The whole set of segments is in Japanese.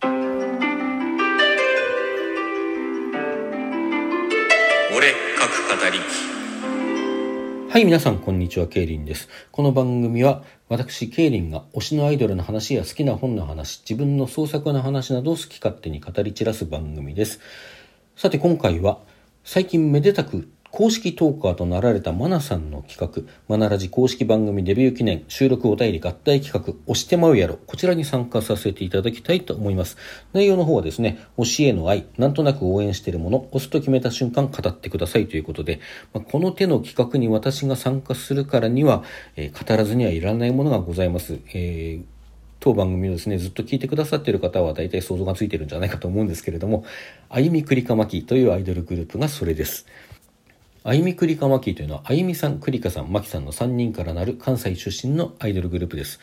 俺各語りはい、皆さん、こんにちは、ケイリンです。この番組は、私、ケイリンが推しのアイドルの話や好きな本の話、自分の創作の話などを好き勝手に語り散らす番組です。さて、今回は、最近めでたく公式トーカーとなられたマナさんの企画、マナラジ公式番組デビュー記念収録お便り合体企画、押してまうやろ、こちらに参加させていただきたいと思います。内容の方はですね、推しへの愛、なんとなく応援しているもの、押すと決めた瞬間語ってくださいということで、まあこの手の企画に私が参加するからには、えー語らずにはいらないものがございます。えー当番組をですね、ずっと聞いてくださっている方は大体想像がついてるんじゃないかと思うんですけれども、あゆみくりかまきというアイドルグループがそれです。あゆみくりかまきというのは、あゆみさん、くりかさん、まきさんの3人からなる関西出身のアイドルグループです。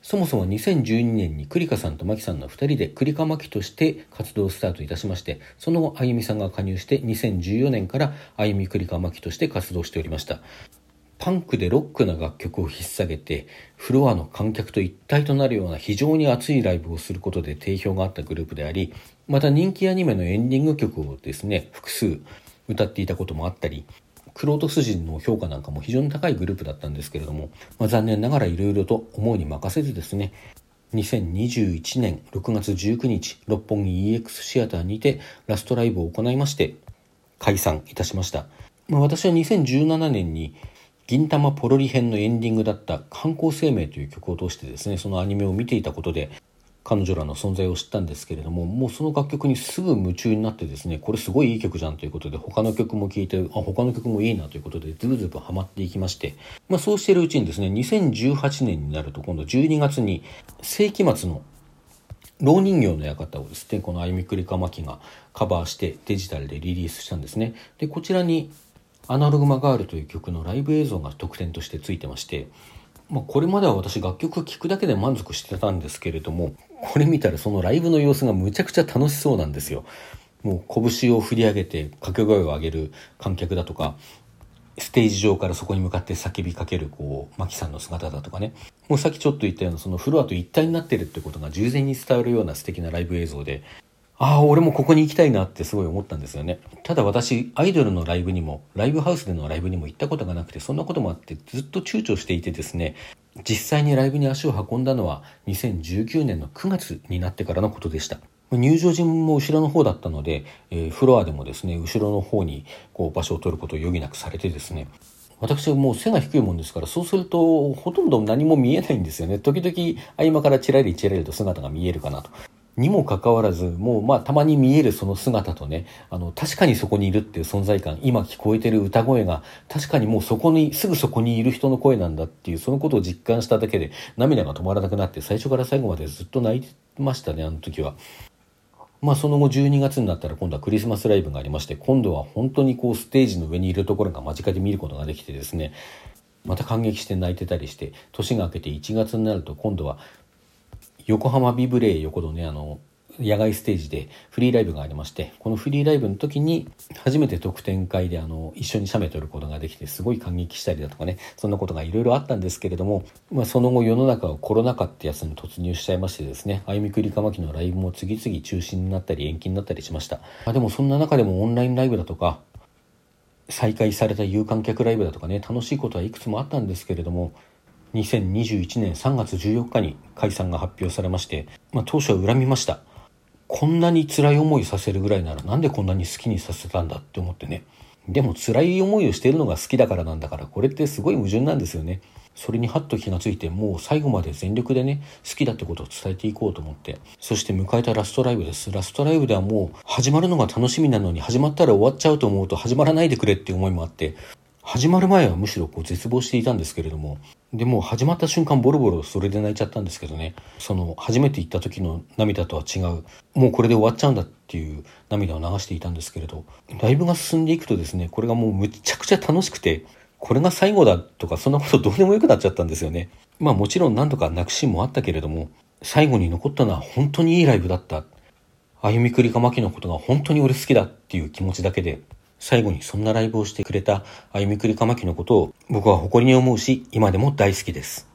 そもそも2012年にクリカさんとマキさんの2人でクリカマキとして活動スタートいたしまして、その後あゆみさんが加入して2014年からあゆみクリカマキとして活動しておりました。パンクでロックな楽曲を引っ提げて、フロアの観客と一体となるような非常に熱いライブをすることで定評があったグループであり、また人気アニメのエンディング曲をですね、複数歌っていたこともあったり、クロートス人の評価なんかも非常に高いグループだったんですけれども、まあ、残念ながらいろいろと思うに任せずですね、2021年6月19日、六本木 EX シアターにてラストライブを行いまして、解散いたしました。まあ、私は2017年に銀玉ポロリ編のエンディングだった観光生命という曲を通してですね、そのアニメを見ていたことで、彼女らの存在を知ったんですけれども、もうその楽曲にすぐ夢中になってですね、これすごいいい曲じゃんということで、他の曲も聴いて、あ、他の曲もいいなということで、ズブズブハマっていきまして、まあそうしているうちにですね、2018年になると今度12月に世紀末の老人形の館をですね、このあゆみくりかまきがカバーしてデジタルでリリースしたんですね。で、こちらにアナログマガールという曲のライブ映像が特典としてついてまして、まあ、これまでは私楽曲聴くだけで満足してたんですけれども、これ見たらそのライブの様子がむちゃくちゃ楽しそうなんですよ。もう拳を振り上げて掛け声を上げる観客だとか、ステージ上からそこに向かって叫びかける、こう、マキさんの姿だとかね。もうさっきちょっと言ったような、そのフロアと一体になってるってことが従前に伝わるような素敵なライブ映像で、ああ、俺もここに行きたいなってすごい思ったんですよね。ただ私、アイドルのライブにも、ライブハウスでのライブにも行ったことがなくて、そんなこともあってずっと躊躇していてですね、実際にライブに足を運んだのは2019年の9月になってからのことでした。入場陣も後ろの方だったので、えーフロアでもですね、後ろの方にこう場所を取ることを余儀なくされてですね、私はもう背が低いもんですから、そうするとほとんど何も見えないんですよね。時々合間からチラリチラリと姿が見えるかなと。にもかかわらず、もうまあたまに見えるその姿とね、あの確かにそこにいるっていう存在感、今聞こえてる歌声が確かにもうそこに、すぐそこにいる人の声なんだっていう、そのことを実感しただけで涙が止まらなくなって最初から最後までずっと泣いてましたね、あの時は。まあその後12月になったら今度はクリスマスライブがありまして、今度は本当にこうステージの上にいるところが間近で見ることができてですね、また感激して泣いてたりして、年が明けて1月になると今度は横浜ビブレー横のね、あの、野外ステージでフリーライブがありまして、このフリーライブの時に初めて特典会であの、一緒に写メ撮ることができてすごい感激したりだとかね、そんなことがいろいろあったんですけれども、まあその後世の中はコロナ禍ってやつに突入しちゃいましてですね、あゆみくりかまきのライブも次々中止になったり延期になったりしました。までもそんな中でもオンラインライブだとか、再開された有観客ライブだとかね、楽しいことはいくつもあったんですけれども、2021年3月14日に解散が発表されまして、まあ、当初は恨みました。こんなに辛い思いさせるぐらいならなんでこんなに好きにさせたんだって思ってね。でも辛い思いをしているのが好きだからなんだから、これってすごい矛盾なんですよね。それにハッと気がついて、もう最後まで全力でね、好きだってことを伝えていこうと思って。そして迎えたラストライブです。ラストライブではもう始まるのが楽しみなのに始まったら終わっちゃうと思うと始まらないでくれっていう思いもあって、始まる前はむしろこう絶望していたんですけれども、でも始まった瞬間ボロボロそれで泣いちゃったんですけどね、その初めて行った時の涙とは違う、もうこれで終わっちゃうんだっていう涙を流していたんですけれど、ライブが進んでいくとですね、これがもうむちゃくちゃ楽しくて、これが最後だとかそんなことどうでもよくなっちゃったんですよね。まあもちろん何度か泣くシーンもあったけれども、最後に残ったのは本当にいいライブだった。歩みくりかまきのことが本当に俺好きだっていう気持ちだけで、最後にそんなライブをしてくれた歩みくりかまきのことを僕は誇りに思うし、今でも大好きです。